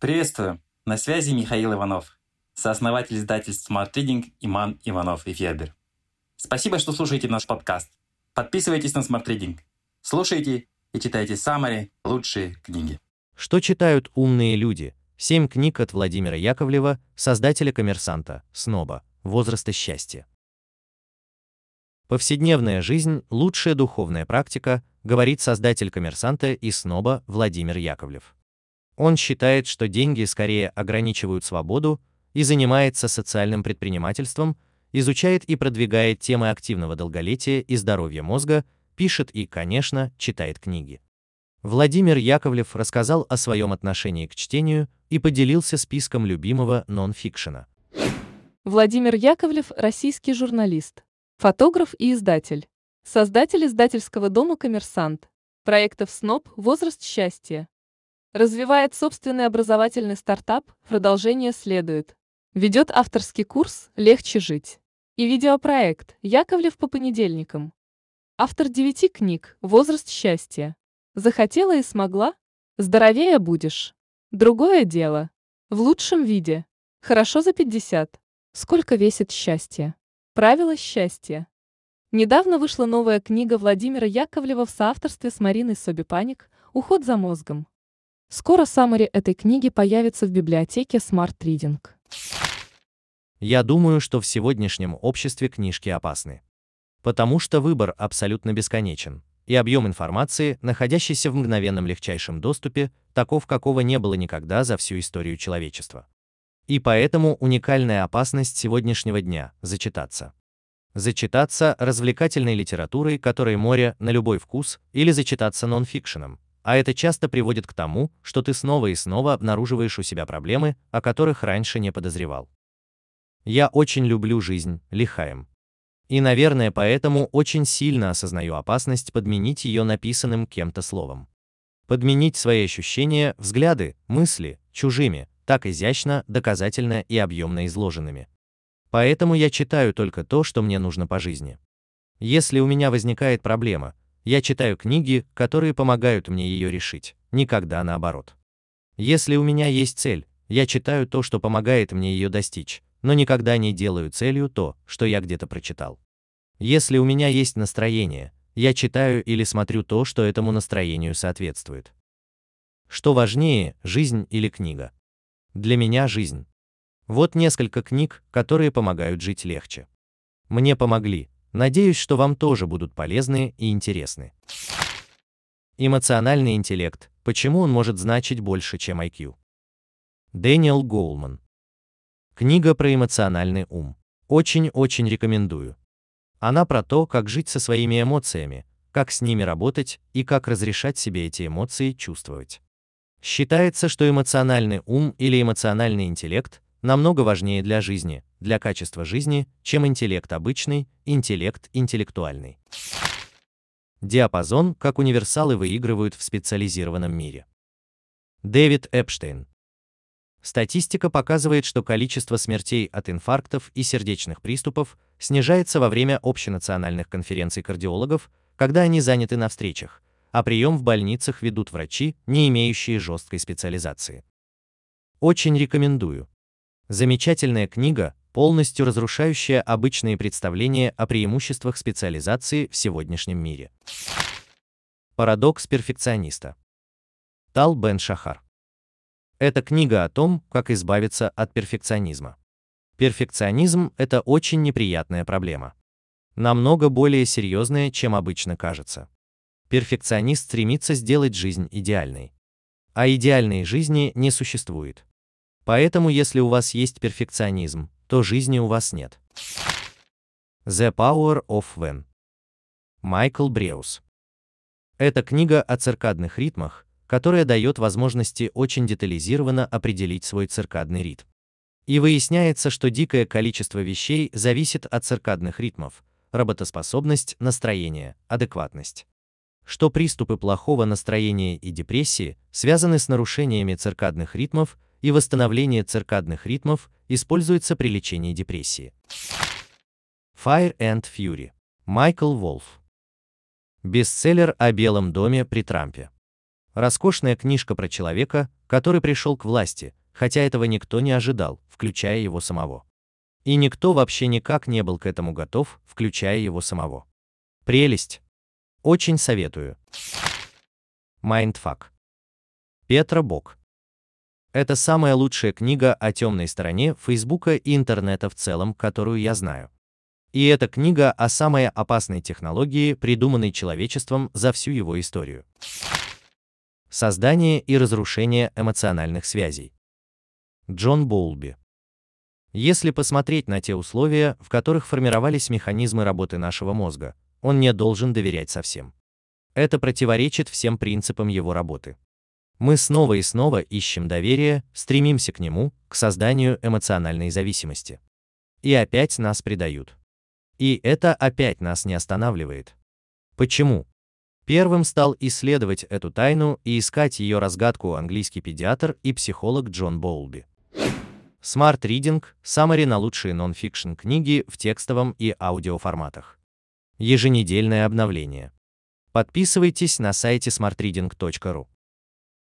Приветствую! На связи Михаил Иванов, сооснователь издательств Smart Reading Иман Иванов и Федер. Спасибо, что слушаете наш подкаст. Подписывайтесь на Smart Reading. Слушайте и читайте самые лучшие книги. Что читают умные люди? Семь книг от Владимира Яковлева, создателя коммерсанта, сноба, возраста счастья. Повседневная жизнь – лучшая духовная практика, говорит создатель коммерсанта и сноба Владимир Яковлев. Он считает, что деньги скорее ограничивают свободу и занимается социальным предпринимательством, изучает и продвигает темы активного долголетия и здоровья мозга, пишет и, конечно, читает книги. Владимир Яковлев рассказал о своем отношении к чтению и поделился списком любимого нон-фикшена. Владимир Яковлев – российский журналист, фотограф и издатель. Создатель издательского дома «Коммерсант», проектов СНОП «Возраст счастья». Развивает собственный образовательный стартап, продолжение следует. Ведет авторский курс «Легче жить» и видеопроект «Яковлев по понедельникам». Автор девяти книг «Возраст счастья». Захотела и смогла? Здоровее будешь. Другое дело. В лучшем виде. Хорошо за 50. Сколько весит счастье? Правила счастья. Недавно вышла новая книга Владимира Яковлева в соавторстве с Мариной Собипаник «Уход за мозгом». Скоро саммари этой книги появится в библиотеке Smart Reading. Я думаю, что в сегодняшнем обществе книжки опасны. Потому что выбор абсолютно бесконечен, и объем информации, находящийся в мгновенном легчайшем доступе, таков, какого не было никогда за всю историю человечества. И поэтому уникальная опасность сегодняшнего дня – зачитаться. Зачитаться развлекательной литературой, которой море на любой вкус, или зачитаться нонфикшеном, а это часто приводит к тому, что ты снова и снова обнаруживаешь у себя проблемы, о которых раньше не подозревал. Я очень люблю жизнь, лихаем. И, наверное, поэтому очень сильно осознаю опасность подменить ее написанным кем-то словом. Подменить свои ощущения, взгляды, мысли, чужими, так изящно, доказательно и объемно изложенными. Поэтому я читаю только то, что мне нужно по жизни. Если у меня возникает проблема, я читаю книги, которые помогают мне ее решить, никогда наоборот. Если у меня есть цель, я читаю то, что помогает мне ее достичь, но никогда не делаю целью то, что я где-то прочитал. Если у меня есть настроение, я читаю или смотрю то, что этому настроению соответствует. Что важнее, жизнь или книга? Для меня жизнь. Вот несколько книг, которые помогают жить легче. Мне помогли, Надеюсь, что вам тоже будут полезны и интересны. Эмоциональный интеллект. Почему он может значить больше, чем IQ? Дэниел Гоулман. Книга про эмоциональный ум. Очень-очень рекомендую. Она про то, как жить со своими эмоциями, как с ними работать и как разрешать себе эти эмоции чувствовать. Считается, что эмоциональный ум или эмоциональный интеллект намного важнее для жизни, для качества жизни, чем интеллект обычный, интеллект интеллектуальный. Диапазон, как универсалы выигрывают в специализированном мире. Дэвид Эпштейн. Статистика показывает, что количество смертей от инфарктов и сердечных приступов снижается во время общенациональных конференций кардиологов, когда они заняты на встречах, а прием в больницах ведут врачи, не имеющие жесткой специализации. Очень рекомендую. Замечательная книга, полностью разрушающая обычные представления о преимуществах специализации в сегодняшнем мире. Парадокс перфекциониста. Тал Бен Шахар. Это книга о том, как избавиться от перфекционизма. Перфекционизм – это очень неприятная проблема. Намного более серьезная, чем обычно кажется. Перфекционист стремится сделать жизнь идеальной. А идеальной жизни не существует. Поэтому если у вас есть перфекционизм, то жизни у вас нет. The Power of When. Майкл Бреус. Это книга о циркадных ритмах, которая дает возможности очень детализированно определить свой циркадный ритм. И выясняется, что дикое количество вещей зависит от циркадных ритмов, работоспособность, настроение, адекватность. Что приступы плохого настроения и депрессии связаны с нарушениями циркадных ритмов и восстановление циркадных ритмов используется при лечении депрессии. Fire and Fury. Майкл Волф. Бестселлер о Белом доме при Трампе. Роскошная книжка про человека, который пришел к власти, хотя этого никто не ожидал, включая его самого. И никто вообще никак не был к этому готов, включая его самого. Прелесть. Очень советую. Mindfuck. Петра Бок. Это самая лучшая книга о темной стороне Фейсбука и интернета в целом, которую я знаю. И эта книга о самой опасной технологии, придуманной человечеством за всю его историю. Создание и разрушение эмоциональных связей. Джон Боулби. Если посмотреть на те условия, в которых формировались механизмы работы нашего мозга, он не должен доверять совсем. Это противоречит всем принципам его работы. Мы снова и снова ищем доверие, стремимся к нему, к созданию эмоциональной зависимости. И опять нас предают. И это опять нас не останавливает. Почему? Первым стал исследовать эту тайну и искать ее разгадку английский педиатр и психолог Джон Боулби. Smart Reading – Summary на лучшие нон-фикшн книги в текстовом и аудиоформатах. Еженедельное обновление. Подписывайтесь на сайте smartreading.ru.